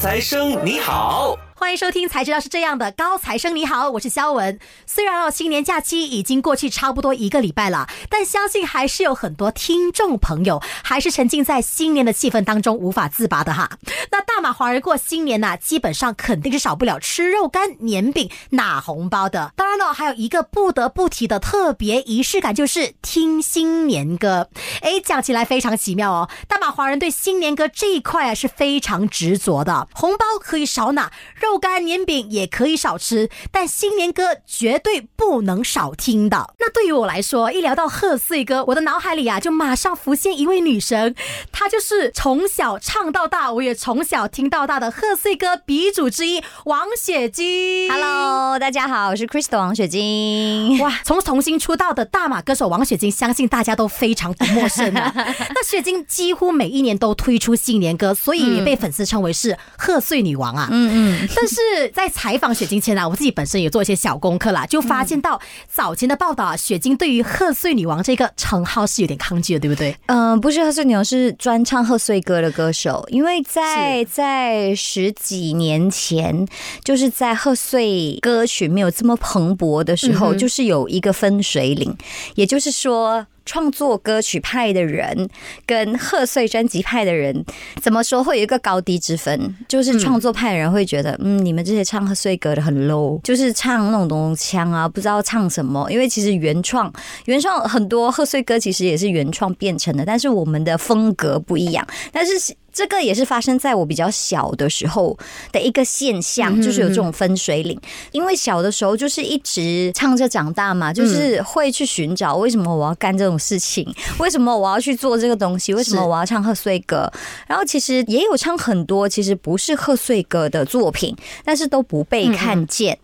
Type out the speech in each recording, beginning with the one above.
财生你好。欢迎收听《才知道是这样的》，高材生你好，我是肖文。虽然哦，新年假期已经过去差不多一个礼拜了，但相信还是有很多听众朋友还是沉浸在新年的气氛当中无法自拔的哈。那大马华人过新年呢，基本上肯定是少不了吃肉干、年饼、拿红包的。当然了，还有一个不得不提的特别仪式感，就是听新年歌。哎，讲起来非常奇妙哦。大马华人对新年歌这一块啊是非常执着的，红包可以少拿，肉。肉干年饼也可以少吃，但新年歌绝对不能少听的。那对于我来说，一聊到贺岁歌，我的脑海里啊就马上浮现一位女神，她就是从小唱到大，我也从小听到大的贺岁歌鼻祖之一王雪晶。Hello，大家好，我是 Crystal 王雪晶。哇，从重新出道的大马歌手王雪晶，相信大家都非常不陌生啊。那雪晶几乎每一年都推出新年歌，所以也被粉丝称为是贺岁女王啊。嗯嗯。但是在采访雪晶前啊，我自己本身也做一些小功课啦，就发现到早前的报道啊，雪晶对于贺岁女王这个称号是有点抗拒的，对不对？嗯，不是贺岁女王，是专唱贺岁歌的歌手。因为在在十几年前，就是在贺岁歌曲没有这么蓬勃的时候，就是有一个分水岭，也就是说。创作歌曲派的人跟贺岁专辑派的人，怎么说会有一个高低之分？就是创作派的人会觉得，嗯，你们这些唱贺岁歌的很 low，就是唱那种咚咚锵啊，不知道唱什么。因为其实原创原创很多贺岁歌其实也是原创变成的，但是我们的风格不一样。但是。这个也是发生在我比较小的时候的一个现象，就是有这种分水岭。因为小的时候就是一直唱着长大嘛，就是会去寻找为什么我要干这种事情，为什么我要去做这个东西，为什么我要唱贺岁歌。然后其实也有唱很多其实不是贺岁歌的作品，但是都不被看见，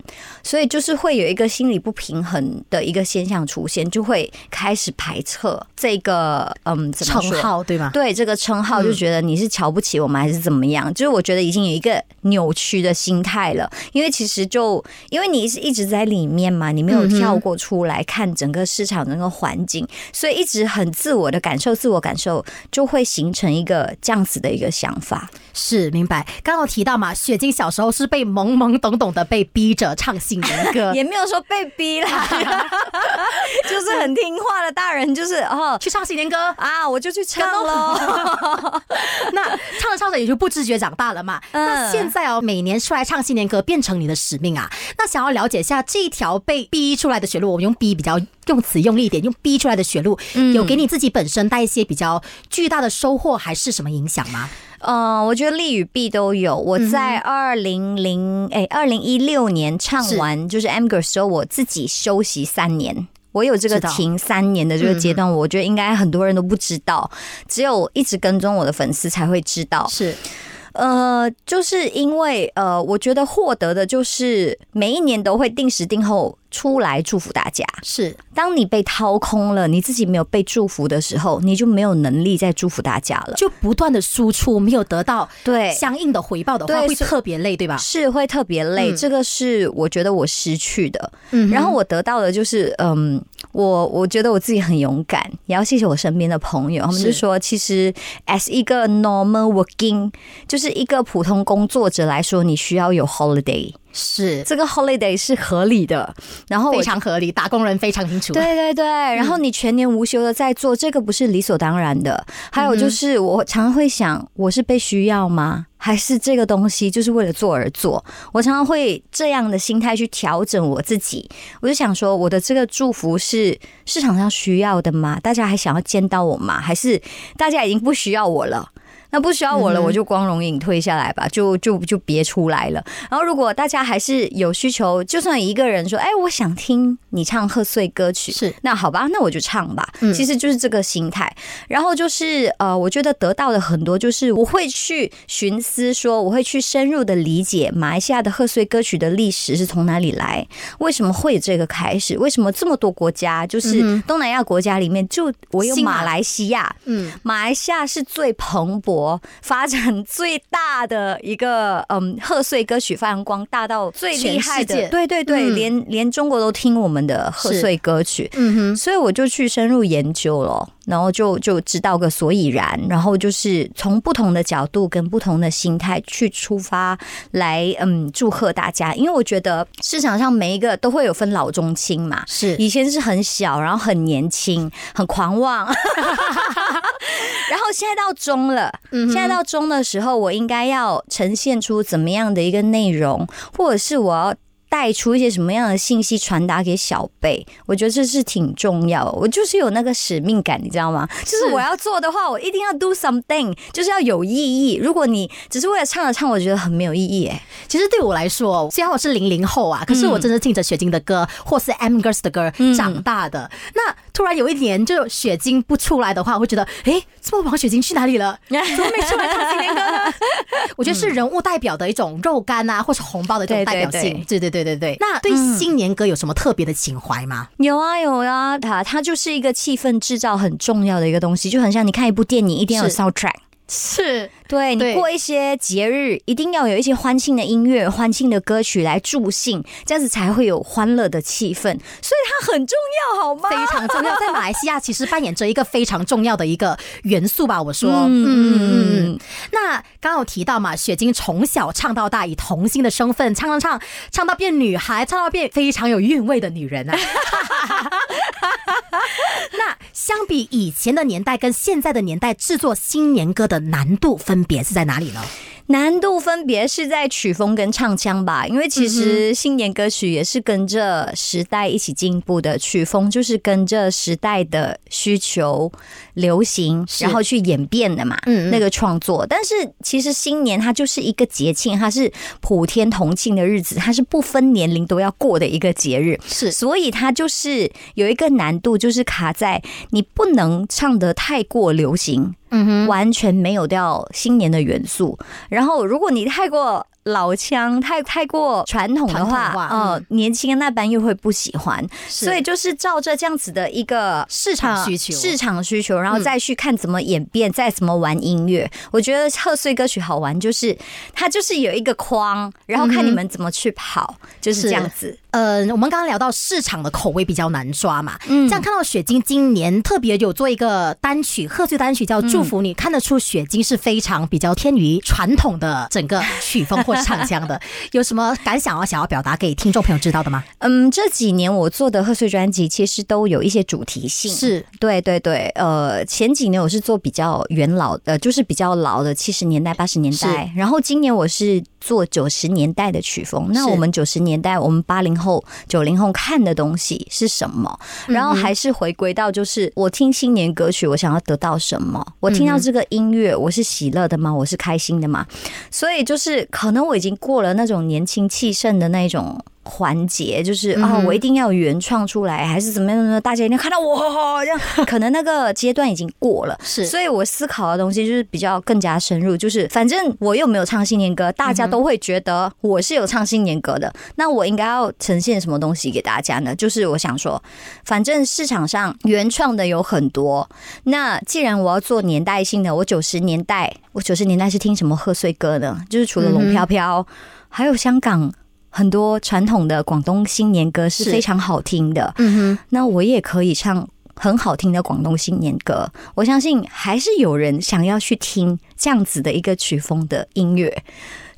所以就是会有一个心理不平衡的一个现象出现，就会开始排斥这个嗯称号，对吗？对这个称号就觉得你是。瞧不起我们还是怎么样？就是我觉得已经有一个扭曲的心态了，因为其实就因为你是一直在里面嘛，你没有跳过出来看整个市场整个环境，所以一直很自我的感受，自我感受就会形成一个这样子的一个想法。是明白。刚刚提到嘛，雪晶小时候是被懵懵懂懂的被逼着唱新年歌，也没有说被逼啦，就是很听话的大人，就是哦去唱新年歌啊，我就去唱喽。那 唱着唱着也就不自觉长大了嘛。那现在哦，每年出来唱新年歌变成你的使命啊。那想要了解一下这一条被逼出来的血路，我们用逼比较用词用力一点，用逼出来的血路，有给你自己本身带一些比较巨大的收获，还是什么影响吗？嗯，我觉得利与弊都有。我在二零零哎二零一六年唱完就是 Girl 时候，我自己休息三年。我有这个停三年的这个阶段，我觉得应该很多人都不知道，只有一直跟踪我的粉丝才会知道。是，呃，就是因为呃，我觉得获得的就是每一年都会定时定候。出来祝福大家是，当你被掏空了，你自己没有被祝福的时候，你就没有能力再祝福大家了。就不断的输出，没有得到对相应的回报的话，会特别累，对吧？是会特别累，这个是我觉得我失去的。嗯，然后我得到的就是，嗯，我我觉得我自己很勇敢，也要谢谢我身边的朋友，他们就说，其实 as 一个 normal working，就是一个普通工作者来说，你需要有 holiday。是这个 holiday 是合理的，然后非常合理，打工人非常清楚。对对对，然后你全年无休的在做这个，不是理所当然的。还有就是，我常常会想，我是被需要吗？还是这个东西就是为了做而做？我常常会这样的心态去调整我自己。我就想说，我的这个祝福是市场上需要的吗？大家还想要见到我吗？还是大家已经不需要我了？那不需要我了，我就光荣隐退下来吧，就就就别出来了。然后，如果大家还是有需求，就算一个人说：“哎，我想听你唱贺岁歌曲。”是，那好吧，那我就唱吧。其实就是这个心态。然后就是呃，我觉得得到的很多，就是我会去寻思，说我会去深入的理解马来西亚的贺岁歌曲的历史是从哪里来，为什么会有这个开始？为什么这么多国家，就是东南亚国家里面，就我有马来西亚，嗯，马来西亚是最蓬勃。发展最大的一个 嗯贺岁歌曲发扬光大到最厉害的，对对对，连连中国都听我们的贺岁歌曲，嗯哼，所以我就去深入研究了。然后就就知道个所以然，然后就是从不同的角度跟不同的心态去出发来，嗯，祝贺大家。因为我觉得市场上每一个都会有分老中青嘛，是以前是很小，然后很年轻，很狂妄，然后现在到中了，现在到中的时候，我应该要呈现出怎么样的一个内容，或者是我要。带出一些什么样的信息传达给小辈，我觉得这是挺重要。我就是有那个使命感，你知道吗？就是我要做的话，我一定要 do something，就是要有意义。如果你只是为了唱而唱，我觉得很没有意义。哎，其实对我来说，虽然我是零零后啊，可是我真的听着雪晶的歌或是 M Girls 的歌长大的。那突然有一年，就雪晶不出来的话，我会觉得，哎，这么王雪晶去哪里了？怎么没出来唱新年歌呢？我觉得是人物代表的一种肉干啊，或是红包的这种代表性。对对对。对对对，那对新年歌有什么特别的情怀吗？有啊有啊，它它就是一个气氛制造很重要的一个东西，就很像你看一部电影一定要有 soundtrack。是对你过一些节日，一定要有一些欢庆的音乐、欢庆的歌曲来助兴，这样子才会有欢乐的气氛。所以它很重要，好吗？非常重要，在马来西亚其实扮演着一个非常重要的一个元素吧。我说，嗯嗯嗯。那刚刚有提到嘛，雪晶从小唱到大，以童星的身份唱唱唱，唱到变女孩，唱到变非常有韵味的女人啊。那相比以前的年代跟现在的年代，制作新年歌的难度分别是在哪里呢？难度分别是在曲风跟唱腔吧，因为其实新年歌曲也是跟着时代一起进步的，曲风就是跟着时代的需求流行，然后去演变的嘛。嗯，那个创作，但是其实新年它就是一个节庆，它是普天同庆的日子，它是不分年龄都要过的一个节日。是，所以它就是有一个难度，就是卡在你不能唱得太过流行。嗯哼，完全没有掉新年的元素。然后，如果你太过。老腔太太过传统的话，呃，年轻的那班又会不喜欢，所以就是照着这样子的一个市场需求，市场需求，然后再去看怎么演变，再怎么玩音乐。我觉得贺岁歌曲好玩，就是它就是有一个框，然后看你们怎么去跑，就是这样子。呃，我们刚刚聊到市场的口味比较难抓嘛，嗯，这样看到雪晶今年特别有做一个单曲贺岁单曲叫《祝福你》，看得出雪晶是非常比较偏于传统的整个曲风 或。唱腔的 有什么感想啊？想要表达给听众朋友知道的吗？嗯，这几年我做的贺岁专辑其实都有一些主题性，是对对对。呃，前几年我是做比较元老的，就是比较老的七十年代、八十年代，然后今年我是做九十年代的曲风。那我们九十年代，我们八零后、九零后看的东西是什么？然后还是回归到，就是我听新年歌曲，我想要得到什么？我听到这个音乐，我是喜乐的吗？我是开心的吗？所以就是可能我。已经过了那种年轻气盛的那种。环节就是啊，我一定要原创出来，还是怎么样呢？大家一定看到我这样，可能那个阶段已经过了。是，所以我思考的东西就是比较更加深入，就是反正我又没有唱新年歌，大家都会觉得我是有唱新年歌的。那我应该要呈现什么东西给大家呢？就是我想说，反正市场上原创的有很多。那既然我要做年代性的，我九十年代，我九十年代是听什么贺岁歌呢？就是除了龙飘飘，还有香港。很多传统的广东新年歌是非常好听的，嗯哼，那我也可以唱很好听的广东新年歌。我相信还是有人想要去听这样子的一个曲风的音乐，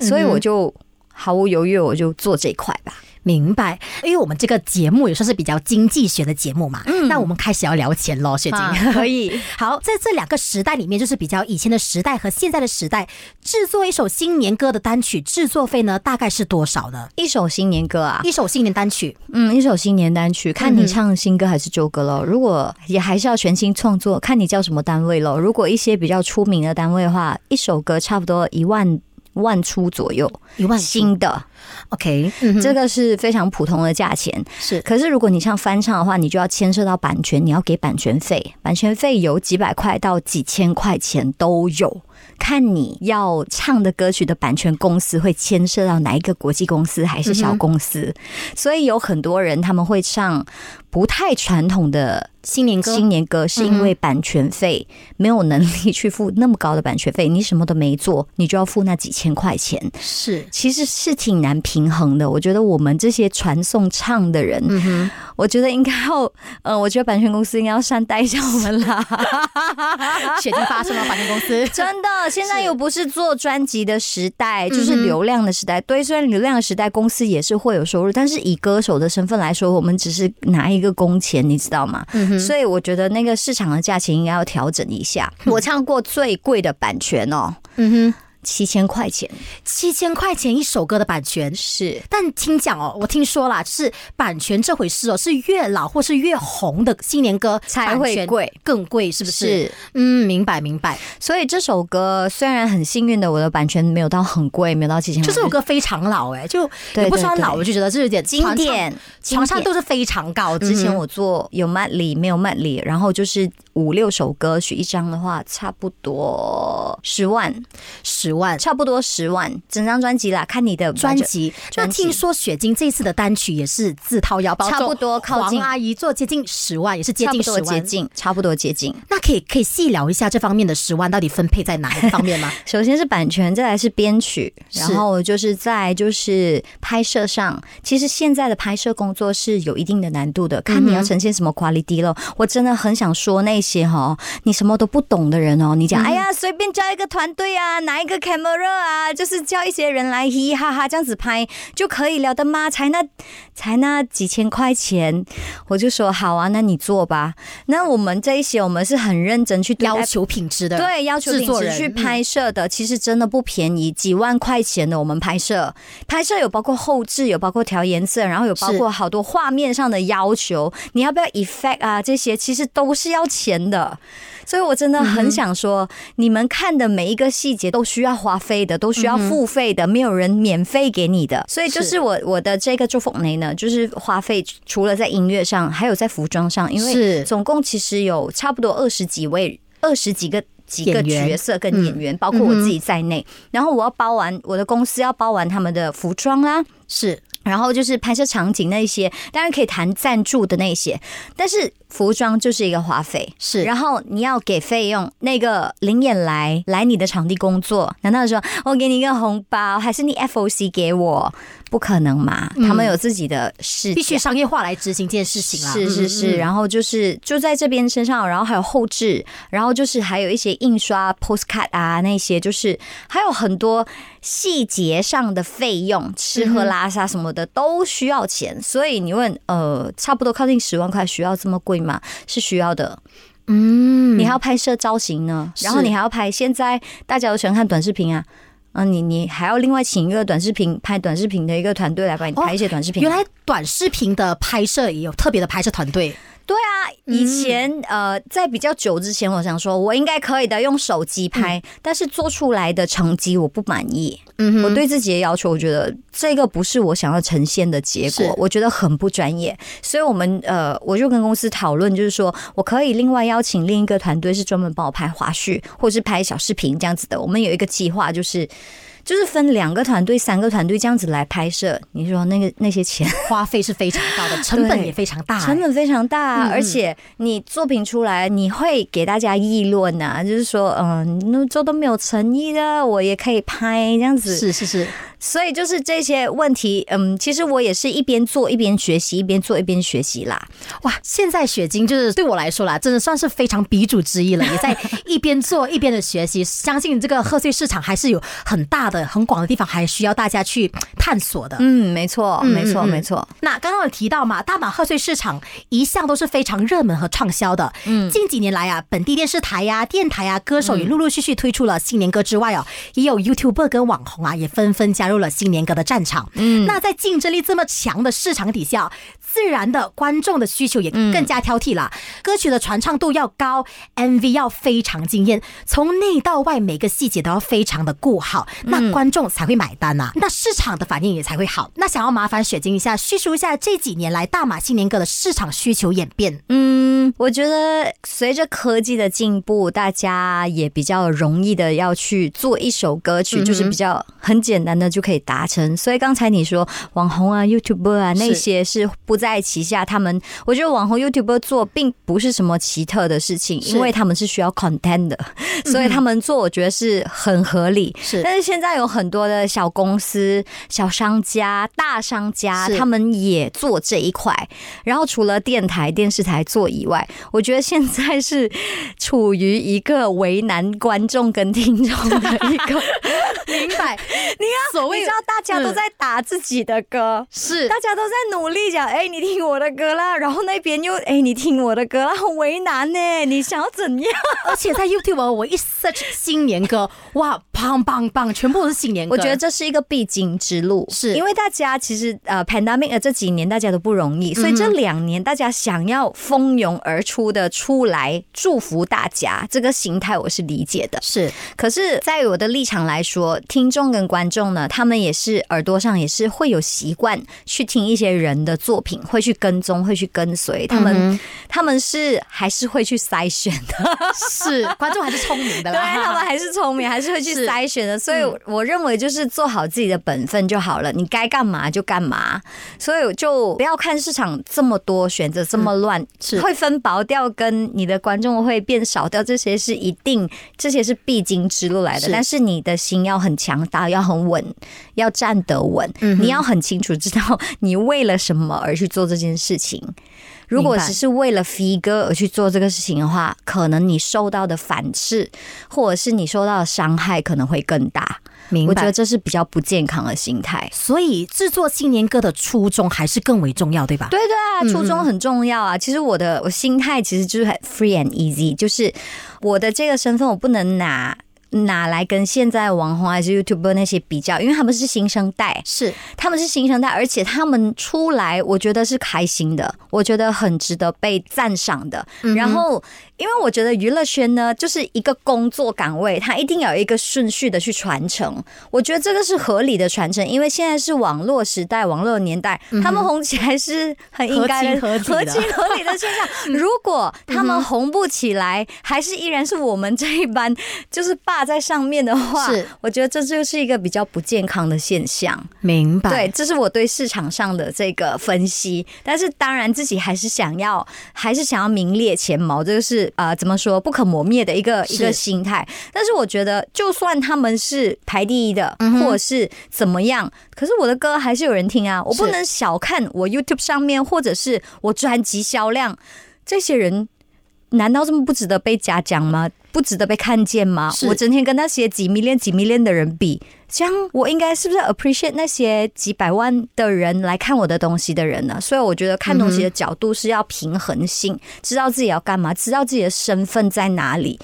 所以我就毫无犹豫，我就做这一块吧。明白，因为我们这个节目也算是比较经济学的节目嘛，嗯，那我们开始要聊钱喽，雪晶 可以。好，在这两个时代里面，就是比较以前的时代和现在的时代，制作一首新年歌的单曲制作费呢，大概是多少呢？一首新年歌啊，一首新年单曲，嗯，一首新年单曲，看你唱新歌还是旧歌喽。如果也还是要全新创作，看你叫什么单位喽。如果一些比较出名的单位的话，一首歌差不多一万。万出左右，一万新的，OK，这个是非常普通的价钱。是，可是如果你像翻唱的话，你就要牵涉到版权，你要给版权费，版权费有几百块到几千块钱都有。看你要唱的歌曲的版权公司会牵涉到哪一个国际公司还是小公司，所以有很多人他们会唱不太传统的新年歌。新年歌是因为版权费没有能力去付那么高的版权费，你什么都没做，你就要付那几千块钱，是其实是挺难。平衡的。我觉得我们这些传颂唱的人，嗯，我觉得应该要，呃，我觉得版权公司应该要善待一下我们啦。雪晶发生了，版权公司 真的，现在又不是做专辑的时代，就是流量的时代。对，虽然流量的时代，公司也是会有收入，但是以歌手的身份来说，我们只是拿一个工钱，你知道吗？所以我觉得那个市场的价钱应该要调整一下。我唱过最贵的版权哦，嗯哼，七千块钱，七千块钱一首歌的版权。是但听讲哦，我听说啦，就是版权这回事哦，是越老或是越红的新年歌才会贵更贵，是不是？是。嗯，明白明白。所以这首歌虽然很幸运的，我的版权没有到很贵，没有到七千块，这首歌非常老哎、就对也不算老，我就觉得这有点经典，传唱经典度是非常高。之前嗯我做有 medley 没有 medley，然后就是五六首歌曲一张的话，差不多十万，十万差不多十万，整张专辑啦，看你的专辑，那听说雪晶这次的单曲也是自掏腰包，差不多靠近黄阿姨做接近十万，也是接近十万。近，差不多接近。那可以可以细聊一下这方面的十万到底分配在哪一方面吗？首先是版权，再来是编曲，然后就是在就是拍摄上，其实现在的拍摄工作是有一定的难度的，看你要呈现什么 quality 咯。我真的很想说那些哈，你什么都不懂的人哦，你讲、哎呀随便叫一个团队啊，哪一个 camera 啊，就是叫一些人来嘻嘻哈哈这样子拍就可以了的吗？才那才那几千块钱，我就说好啊，那你做吧。那我们这一些我们是很认真去要求品质的，对，要求品质去拍摄的，其实真的不便宜，几万块钱的我们拍摄，拍摄有包括后置，有包括调颜色，然后有包括好多画面上的要求，你要不要 effect 啊？这些其实都是要钱的。所以我真的很想说，你们看的每一个细节都需要花费的，都需要付费的，没有人免费给你的。所以就是。是我我的这个祝福内呢，就是花费除了在音乐上，还有在服装上，因为是。总共其实有差不多二十几位、二十几个。几个角色跟演员，包括我自己在内，然后我要包完我的公司要包完他们的服装啦，是。然后就是拍摄场景那一些，当然可以谈赞助的那些，但是服装就是一个花费。是，然后你要给费用，那个灵眼来来你的场地工作，难道说我给你一个红包，还是你 FOC 给我？不可能嘛，他们有自己的事，必须商业化来执行这件事情啦。是是是，嗯，然后就是就在这边身上，然后还有后置，然后就是还有一些印刷 postcard 啊那些，就是还有很多细节上的费用，吃喝拉撒什么的都需要钱。所以你问，呃，差不多靠近十万块，需要这么贵吗？是需要的。嗯你还要拍摄造型呢，然后你还要拍，现在大家都喜欢看短视频啊。嗯，你你还要另外请一个短视频拍短视频的一个团队来帮你拍一些短视频。原来短视频的拍摄也有特别的拍摄团队，对啊，以前、呃，在比较久之前，我想说我应该可以的，用手机拍，但是做出来的成绩我不满意。嗯我对自己的要求，我觉得这个不是我想要呈现的结果，我觉得很不专业。所以我们呃，我就跟公司讨论，就是说我可以另外邀请另一个团队，是专门帮我拍花絮或是拍小视频这样子的。我们有一个计划，就是。就是分两个团队、三个团队这样子来拍摄，你说那个那些钱 花费是非常高的，成本也非常大、成本非常大、而且你作品出来，你会给大家议论呐、就是说，嗯，那这都没有诚意的，我也可以拍这样子。是是是，所以就是这些问题，嗯，其实我也是一边做一边学习，一边做一边学习啦。哇！现在雪晶就是对我来说啦，真的算是非常鼻祖之一了，也在一边做一边的学习。相信这个贺岁市场还是有很大的、很广的地方，还需要大家去探索的。嗯，没错，嗯没错，没错。那刚刚有提到嘛，大马贺岁市场一向都是非常热门和畅销的。嗯，近几年来啊，本地电视台呀、电台啊，歌手也陆陆续续推出了新年歌之外哦，也有 YouTuber 跟网红啊，也纷纷加入了新年歌的战场。嗯，那在竞争力这么强的市场底下，自然的观众的需求也更加挑剔啦。歌曲的传唱度要高，MV 要非常惊艳，从内到外每个细节都要非常的顾好，那观众才会买单呐、那市场的反应也才会好。那想要麻烦雪晶一下，叙述一下这几年来大马新年歌的市场需求演变。嗯，嗯，我觉得随着科技的进步，大家也比较容易的要去做一首歌曲，就是比较很简单的就可以达成。所以刚才你说网红啊、YouTuber 啊那些是不在旗下，他们我觉得网红 YouTuber 做并不是什么奇特的事情，因为他们是需要 content 的，所以他们做我觉得是很合理。是，但是现在有很多的小公司、小商家、大商家，他们也做这一块。然后除了电台、电视台做以外，我觉得现在是处于一个为难观众跟听众的一个明白。你要，所谓你知道大家都在打自己的歌，是大家都在努力讲，哎，你听我的歌啦，然后那边又哎，你听我的歌啦，很为难呢。你想要怎样？而且在 YouTube 我一 search 新年歌，哇，棒棒棒，全部都是新年歌。我觉得这是一个必经之路，是因为大家其实呃，pandemic 这几年大家都不容易，所以这两年大家想要蜂拥而出的出来祝福大家，这个心态我是理解的。是，可是，在我的立场来说，听众跟观众呢，他们也是耳朵上也是会有习惯去听一些人的作品，会去跟踪，会去跟随他们，他们是还是会去筛选的。是，观众还是聪明的，对他们还是聪明，还是会去筛选的。所以我认为就是做好自己的本分就好了，你该干嘛就干嘛。所以就不要看市场这么多选择这么乱，是会分薄掉，跟你的观众会变少掉，这些是一定，这些是必经之路来的。但是你的心要很强大，要很稳，要站得稳。你要很清楚知道你为了什么而去做这件事情。如果只是为了 figure 而去做这个事情的话，可能你受到的反噬，或者是你受到的伤害可能会更大。明白我觉得这是比较不健康的心态。所以制作新年歌的初衷还是更为重要，对吧？对对啊，初衷很重要啊。其实我的我心态其实就是很 free and easy，就是我的这个身份我不能拿。拿来跟现在网红还是 YouTuber 那些比较，因为他们是新生代，是他们是新生代，而且他们出来，我觉得是开心的，我觉得很值得被赞赏的。然后。因为我觉得娱乐圈呢，就是一个工作岗位，它一定有一个顺序的去传承。我觉得这个是合理的传承，因为现在是网络时代、网络年代，他们红起来是很应该的、合情合理的现象。如果他们红不起来，还是依然是我们这一班就是霸在上面的话，是我觉得这就是一个比较不健康的现象。明白？对，这是我对市场上的这个分析。但是当然，自己还是想要，还是想要名列前茅。这个是。啊，怎么说不可磨灭的一个一个心态？但是我觉得，就算他们是排第一的，或者是怎么样，可是我的歌还是有人听啊！我不能小看我 YouTube 上面，或者是我专辑销量，这些人难道这么不值得被嘉奖吗？不值得被看见吗？我整天跟那些几 million 几 million 的人比，这样我应该是不是 appreciate 那些几百万的人来看我的东西的人呢？所以我觉得看东西的角度是要平衡性，知道自己要干嘛，知道自己的身份在哪里，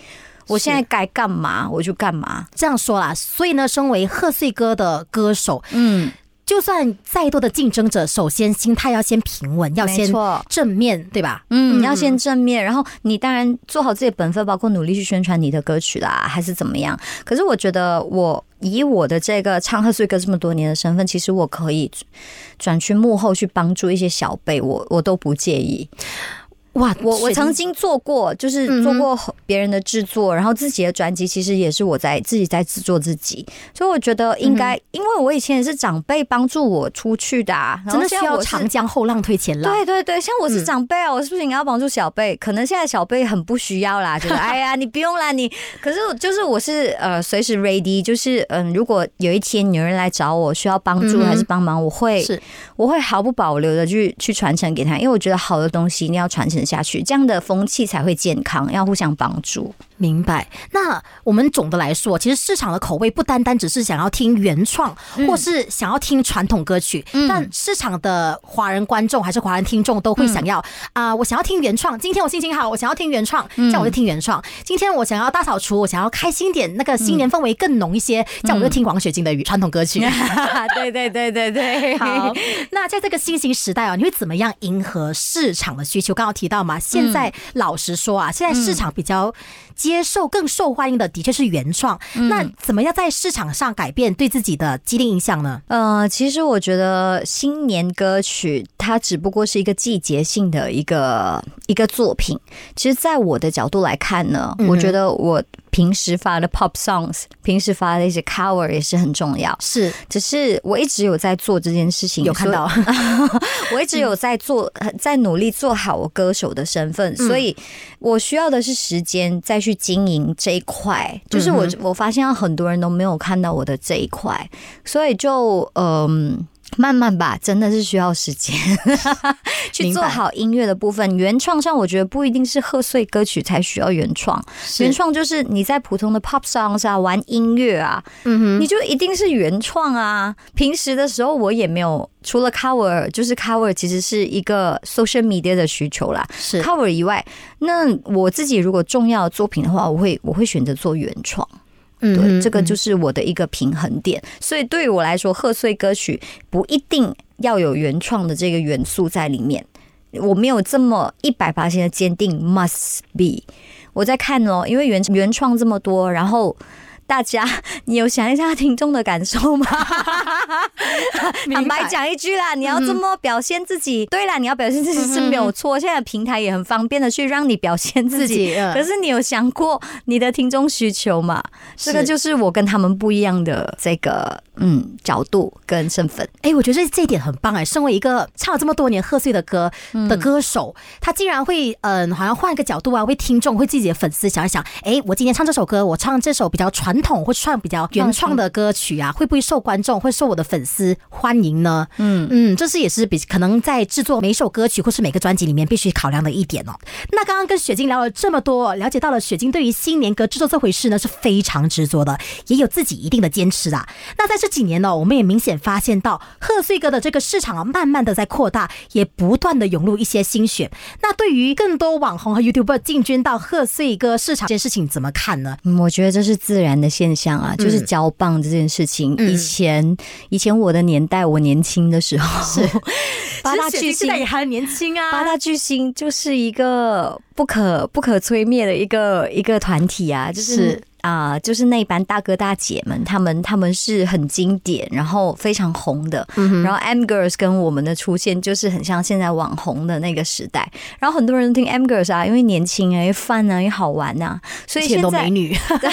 我现在该干嘛我就干嘛。这样说啦，所以呢，身为贺岁歌的歌手，嗯。就算再多的竞争者，首先心态要先平稳，要先正面对吧？嗯，你要先正面，然后你当然做好自己的本分，包括努力去宣传你的歌曲啦，还是怎么样？可是我觉得，我以我的这个唱贺岁歌这么多年的身份，其实我可以转去幕后去帮助一些小辈，我我都不介意。哇，我我曾经做过，就是做过别人的制作，然后自己的专辑其实也是我在自己在制作自己，所以我觉得应该，因为我以前也是长辈帮助我出去的，真的需要长江后浪推前浪。对对对，像我是长辈啊，我是不是应该要帮助小辈？可能现在小辈很不需要啦，觉得 哎呀，你不用啦，你。可是就是我是呃随时 ready，就是嗯，如果有一天有人来找我需要帮助还是帮忙，我会我会毫不保留的去去传承给他，因为我觉得好的东西一定要传承。下去，这样的风气才会健康，要互相帮助。明白。那我们总的来说，其实市场的口味不单单只是想要听原创，或是想要听传统歌曲，但市场的华人观众还是华人听众都会想要啊，我想要听原创。今天我心情好，我想要听原创，这样我就听原创。今天我想要大扫除，我想要开心点，那个新年氛围更浓一些，这样我就听王雪晶的传统歌曲。对对对对对。好，那在这个新型时代啊，你会怎么样迎合市场的需求？刚刚提到嘛，现在老实说啊，现在市场比较。接受、更受欢迎的，的确是原创。那怎么样在市场上改变对自己的既定印象呢？呃，其实我觉得新年歌曲它只不过是一个季节性的一个一个作品。其实，在我的角度来看呢，我觉得我。平时发的 pop songs，平时发的一些 cover 也是很重要。是，只是我一直有在做这件事情，有看到，我一直有在做，在努力做好我歌手的身份，所以我需要的是时间再去经营这一块。就是我我发现很多人都没有看到我的这一块，所以就嗯。慢慢吧，真的是需要时间 去做好音乐的部分。原创上，我觉得不一定是贺岁歌曲才需要原创。原创就是你在普通的 pop songs 啊，玩音乐啊，嗯哼，你就一定是原创啊。平时的时候，我也没有除了 cover，就是 cover 其实是一个 social media 的需求啦。是 cover 以外，那我自己如果重要的作品的话，我会我会选择做原创。对，这个就是我的一个平衡点。所以对于我来说，贺岁歌曲不一定要有原创的这个元素在里面。我没有这么一百八千的坚定，must be。我在看哦，因为原原创这么多，然后。大家，你有想一下听众的感受吗？坦白讲一句啦，你要这么表现自己，对啦，你要表现自己是没有错。现在平台也很方便的去让你表现自己，可是你有想过你的听众需求吗？这个就是我跟他们不一样的这个嗯角度跟身份。哎，我觉得这一点很棒哎。身为一个唱了这么多年贺岁的歌的歌手，他竟然会嗯，好像换一个角度啊，为听众、为自己的粉丝想一想。哎，我今天唱这首歌，我唱这首比较传。传统或唱比较原创的歌曲啊，会不会受观众会受我的粉丝欢迎呢？嗯嗯，这是也是比可能在制作每首歌曲或是每个专辑里面必须考量的一点哦。那刚刚跟雪晶聊了这么多，了解到了雪晶对于新年歌制作这回事呢是非常执着的，也有自己一定的坚持啊。那在这几年呢，我们也明显发现到贺岁歌的这个市场啊，慢慢的在扩大，也不断的涌入一些新血。那对于更多网红和 YouTuber 进军到贺岁歌市场这件事情怎么看呢？我觉得这是自然的。现象啊，就是交棒这件事情。以前，以前我的年代，我年轻的时候，是 八大巨星也还年轻啊。八大巨星就是一个不可不可摧灭的一个一个团体啊，就是。啊，就是那班大哥大姐们，他们他们是很经典，然后非常红的。然后 M Girls 跟我们的出现，就是很像现在网红的那个时代。然后很多人听 M Girls 啊，因为年轻啊，又范啊，又好玩呐，所以现在美女。对。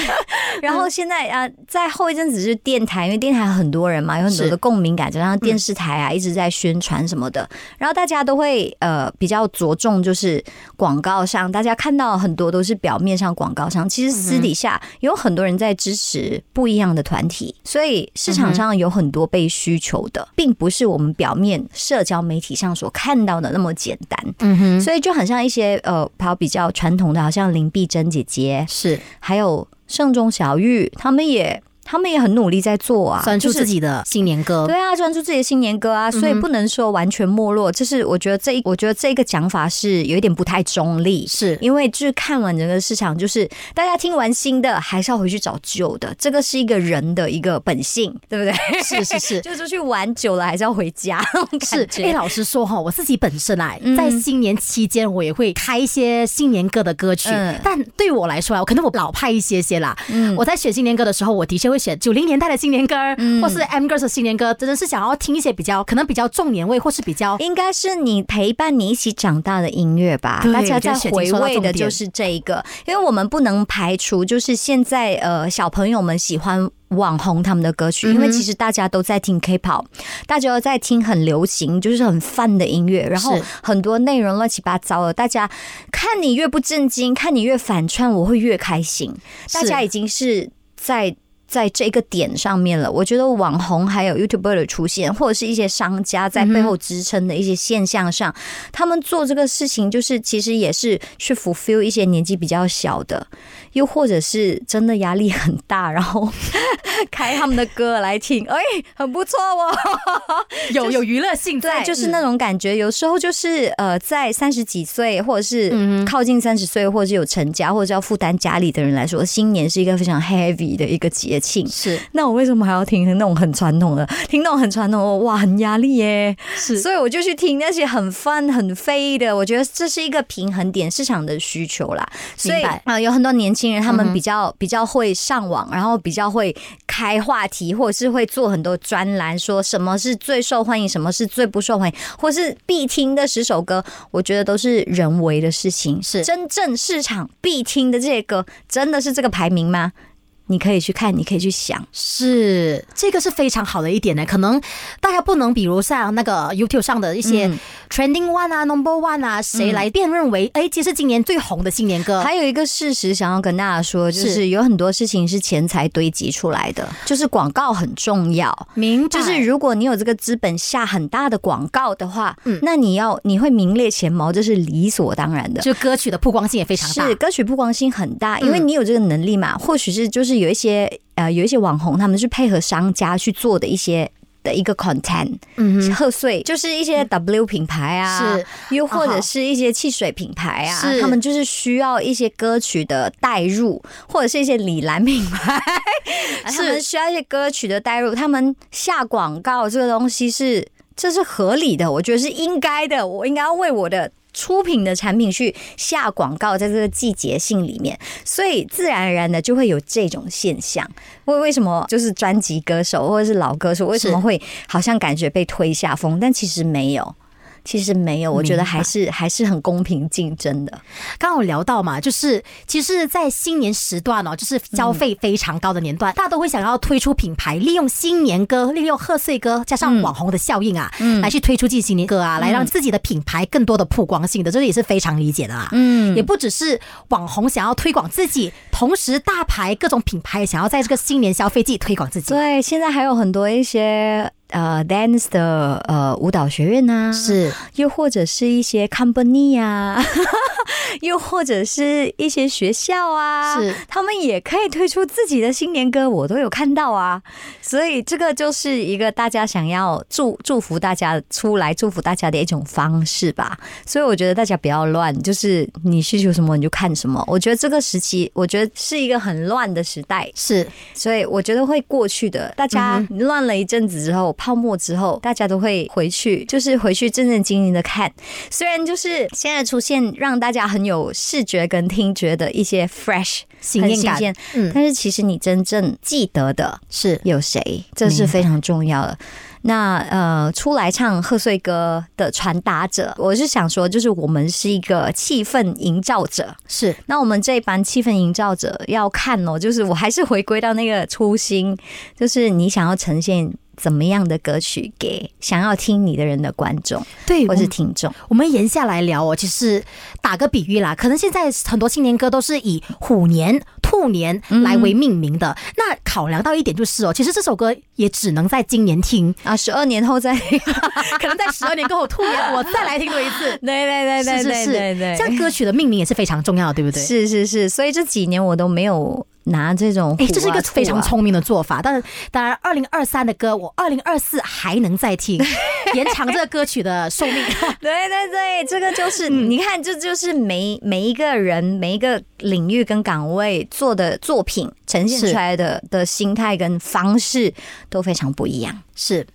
然后现在啊，在后一阵子是电台，因为电台很多人嘛，有很多的共鸣感，加上电视台啊一直在宣传什么的，然后大家都会呃比较着重就是广告上，大家看到很多都是表面上广告上，其实私底下。有很多人在支持不一样的团体，所以市场上有很多被需求的，并不是我们表面社交媒体上所看到的那么简单。嗯哼，所以就很像一些呃，跑比较传统的，好像林碧珍姐姐是，还有盛中小玉，他们也。他们也很努力在做啊，专注自己的新年歌。对啊，专注自己的新年歌啊，所以不能说完全没落。这是我觉得这一，我觉得这一个讲法是有一点不太中立，是因为就是看完整个市场，就是大家听完新的，还是要回去找旧的，这个是一个人的一个本性，对不对？是是是，就是出去玩久了，还是要回家。是，哎，老实说哈，我自己本身啊，在新年期间，我也会开一些新年歌的歌曲，但对我来说啊，可能我老派一些些啦。嗯，我在选新年歌的时候，我的确会选九零年代的新年歌，或是 M Girls 的新年歌，真的是想要听一些比较可能比较重年味，或是比较应该是你陪伴你一起长大的音乐吧。大家在回味的就是这一个，因为我们不能排除，就是现在呃小朋友们喜欢网红他们的歌曲，因为其实大家都在听 K-pop，大家都在听很流行，就是很泛的音乐，然后很多内容乱七八糟的。大家看你越不正经，看你越反串，我会越开心。大家已经是在。在这个点上面了，我觉得网红还有 YouTuber 的出现，或者是一些商家在背后支撑的一些现象上，他们做这个事情，就是其实也是去 fulfill 一些年纪比较小的，又或者是真的压力很大，然后开他们的歌来听，哎，很不错哦，有 有娱乐性在，对，就是那种感觉。有时候就是呃，在三十几岁，或者是靠近三十岁，或者是有成家，或者是要负担家里的人来说，新年是一个非常 heavy 的一个节庆。是，那我为什么还要听那种很传统的？听那种很传统的，哇，很压力耶。是，所以我就去听那些很 fun、很飞的。我觉得这是一个平衡点，市场的需求啦。所以啊，有很多年轻人，他们比较比较会上网，然后比较会开话题，或者是会做很多专栏，说什么是最受欢迎，什么是最不受欢迎，或是必听的十首歌。我觉得都是人为的事情。是真正市场必听的这些歌，真的是这个排名吗？你可以去看，你可以去想，是这个是非常好的一点呢。可能大家不能，比如像那个 YouTube 上的一些 Trending One 啊、Number One 啊，谁来辨认为哎，其实今年最红的新年歌。还有一个事实想要跟大家说，就是有很多事情是钱财堆积出来的，就是广告很重要。明，就是如果你有这个资本下很大的广告的话，嗯，那你要你会名列前茅，这是理所当然的。就歌曲的曝光性也非常大，是歌曲曝光性很大，因为你有这个能力嘛。或许是就是。有一些呃，有一些网红，他们是配合商家去做的一些的一个 content，嗯，贺岁就是一些 W 品牌啊，是。又或者是一些汽水品牌啊，他们就是需要一些歌曲的代入，或者是一些李兰品牌，他们需要一些歌曲的代入，他们下广告这个东西是这是合理的，我觉得是应该的，我应该要为我的。出品的产品去下广告，在这个季节性里面，所以自然而然的就会有这种现象。为为什么就是专辑歌手或者是老歌手为什么会好像感觉被推下风？但其实没有。其实没有，我觉得还是还是很公平竞争的。刚刚有聊到嘛，就是其实，在新年时段哦，就是消费非常高的年段，大家都会想要推出品牌，利用新年歌、利用贺岁歌，加上网红的效应啊，来去推出自己新年歌啊，来让自己的品牌更多的曝光性的，这个也是非常理解的啊。嗯，也不只是网红想要推广自己，同时大牌各种品牌想要在这个新年消费季推广自己。对，现在还有很多一些。呃，dance 的呃舞蹈学院呐，是，又或者是一些 company 啊，又或者是一些学校啊，是，他们也可以推出自己的新年歌，我都有看到啊，所以这个就是一个大家想要祝祝福大家出来祝福大家的一种方式吧。所以我觉得大家不要乱，就是你需求什么你就看什么。我觉得这个时期，我觉得是一个很乱的时代，是，所以我觉得会过去的。大家乱了一阵子之后。泡沫之后，大家都会回去，就是回去正正经经的看。虽然就是现在出现让大家很有视觉跟听觉的一些 fresh 新鲜，嗯，但是其实你真正记得的是有谁，这是非常重要的。那呃，出来唱贺岁歌的传达者，我是想说，就是我们是一个气氛营造者。是，那我们这一班气氛营造者要看哦，就是我还是回归到那个初心，就是你想要呈现。怎么样的歌曲给想要听你的人的观众，对，或是听众？我们沿下来聊哦。其实打个比喻啦，可能现在很多新年歌都是以虎年、兔年来为命名的。那考量到一点就是哦，其实这首歌也只能在今年听啊，十二年后再，可能在十二年过后兔年 我再来听过一次。对对对对对对对，这样歌曲的命名也是非常重要的，对不对？是是是，所以这几年我都没有。拿这种，哎，这是一个非常聪明的做法。但是，当然，二零二三的歌，我二零二四还能再听，延长这个歌曲的寿命。对对对，这个就是你看，这就是每每一个人每一个领域跟岗位做的作品呈现出来的的心态跟方式都非常不一样。是。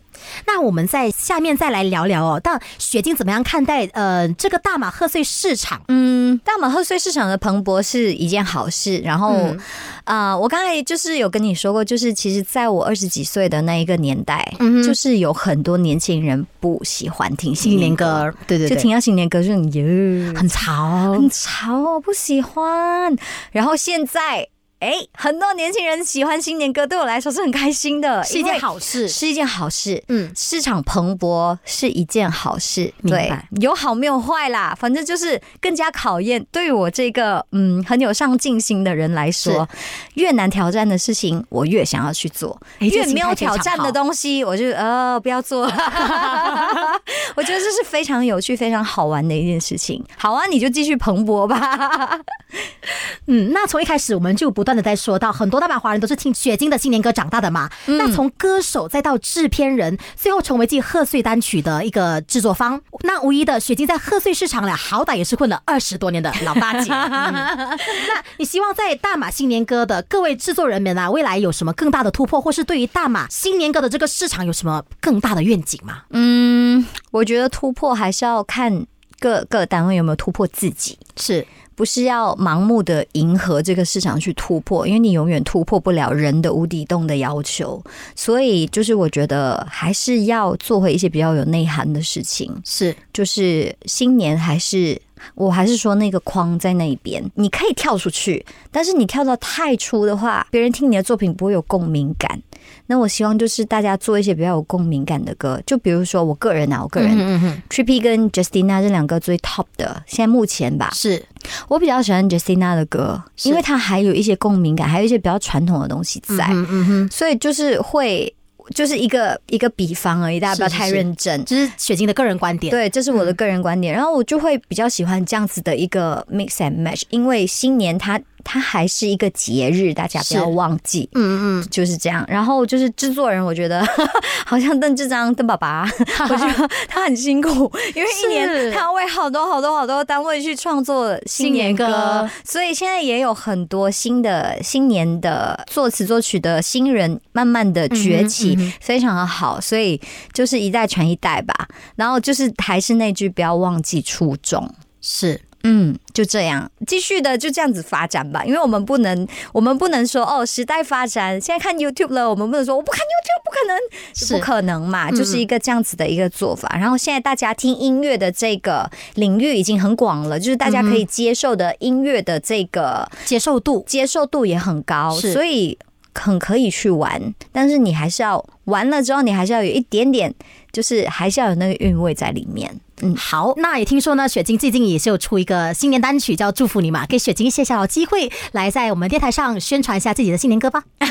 那我们在下面再来聊聊哦。但雪晶怎么样看待呃这个大马贺岁市场？嗯，大马贺岁市场的蓬勃是一件好事。然后啊，我刚才就是有跟你说过，就是其实在我二十几岁的那一个年代，就是有很多年轻人不喜欢听新年歌，对对，就听到新年歌就哟很潮，很潮，不喜欢。然后现在。哎，很多年轻人喜欢新年歌，对我来说是很开心的，是一件好事，是一件好事。嗯，市场蓬勃是一件好事，对，有好没有坏啦，反正就是更加考验对于我这个嗯很有上进心的人来说，越难挑战的事情我越想要去做，越没有挑战的东西我就呃不要做。我觉得这是非常有趣、非常好玩的一件事情。好啊，你就继续蓬勃吧。嗯，那从一开始我们就不。断的在说到，很多大马华人都是听雪晶的新年歌长大的嘛。那从歌手再到制片人，最后成为继贺岁单曲的一个制作方，那无疑的，雪晶在贺岁市场了，好歹也是混了二十多年的老大姐。那你希望在大马新年歌的各位制作人们啊，未来有什么更大的突破，或是对于大马新年歌的这个市场有什么更大的愿景吗？嗯，我觉得突破还是要看各个单位有没有突破自己。是。不是要盲目的迎合这个市场去突破，因为你永远突破不了人的无底洞的要求。所以，就是我觉得还是要做回一些比较有内涵的事情。是，就是新年还是。我还是说那个框在那边，你可以跳出去，但是你跳到太出的话，别人听你的作品不会有共鸣感。那我希望就是大家做一些比较有共鸣感的歌，就比如说我个人啊，我个人嗯，Trippy 跟 Justina 这两个最 top 的，现在目前吧，是我比较喜欢 Justina 的歌，因为它还有一些共鸣感，还有一些比较传统的东西在，所以就是会。就是一个一个比方而已，大家不要太认真。这是雪晶的个人观点，对，这是我的个人观点。然后我就会比较喜欢这样子的一个 mix and match，因为新年它。它还是一个节日，大家不要忘记。嗯嗯，就是这样。然后就是制作人，我觉得 好像邓志章、邓爸爸，我觉得他很辛苦，因为一年他要为好多好多好多单位去创作新年歌，所以现在也有很多新的新年的作词作曲的新人慢慢的崛起，非常的好。所以就是一代传一代吧。然后就是还是那句，不要忘记初衷。是。嗯，就这样，继续的就这样子发展吧。因为我们不能，我们不能说哦，时代发展，现在看 YouTube 了，我们不能说我不看 YouTube，不可能，是不可能嘛，就是一个这样子的一个做法。然后现在大家听音乐的这个领域已经很广了，就是大家可以接受的音乐的这个接受度，接受度也很高，所以很可以去玩。但是你还是要玩了之后，你还是要有一点点，就是还是要有那个韵味在里面。嗯，好，那也听说呢，雪晶最近也是有出一个新年单曲，叫《祝福你》嘛，给雪晶一些小机会，来在我们电台上宣传一下自己的新年歌吧。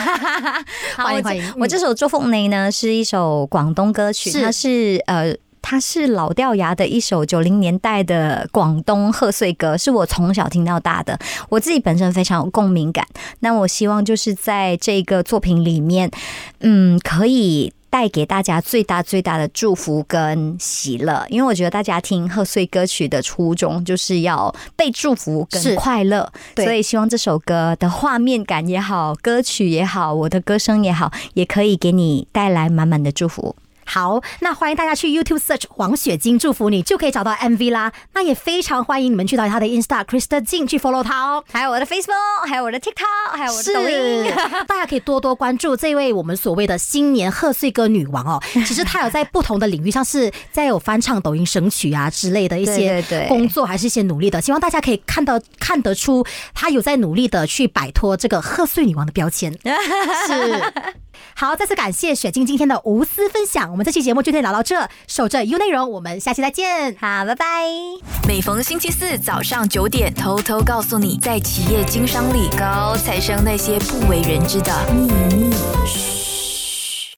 欢迎欢迎，我这首《祝福你》呢是一首广东歌曲，它是呃，它是老掉牙的一首九零年代的广东贺岁歌，是我从小听到大的，我自己本身非常有共鸣感。那我希望就是在这个作品里面，嗯，可以。带给大家最大最大的祝福跟喜乐，因为我觉得大家听贺岁歌曲的初衷就是要被祝福跟快乐，所以希望这首歌的画面感也好，歌曲也好，我的歌声也好，也可以给你带来满满的祝福。好，那欢迎大家去 YouTube search 黄雪晶祝福你，就可以找到 MV 啦。那也非常欢迎你们去到他的 Insta Krista 进去 follow 他哦，还有我的 Facebook，还有我的 TikTok，还有我的抖音，大家可以多多关注这位我们所谓的新年贺岁歌女王哦。其实她有在不同的领域上是在有翻唱抖音神曲啊之类的一些工作，还是一些努力的。希望大家可以看到看得出她有在努力的去摆脱这个贺岁女王的标签。是。好，再次感谢雪晶今天的无私分享。我们这期节目就先聊到这，守着 U 内容，我们下期再见。好，拜拜。每逢星期四早上九点，偷偷告诉你，在企业经商里，高材生那些不为人知的秘密。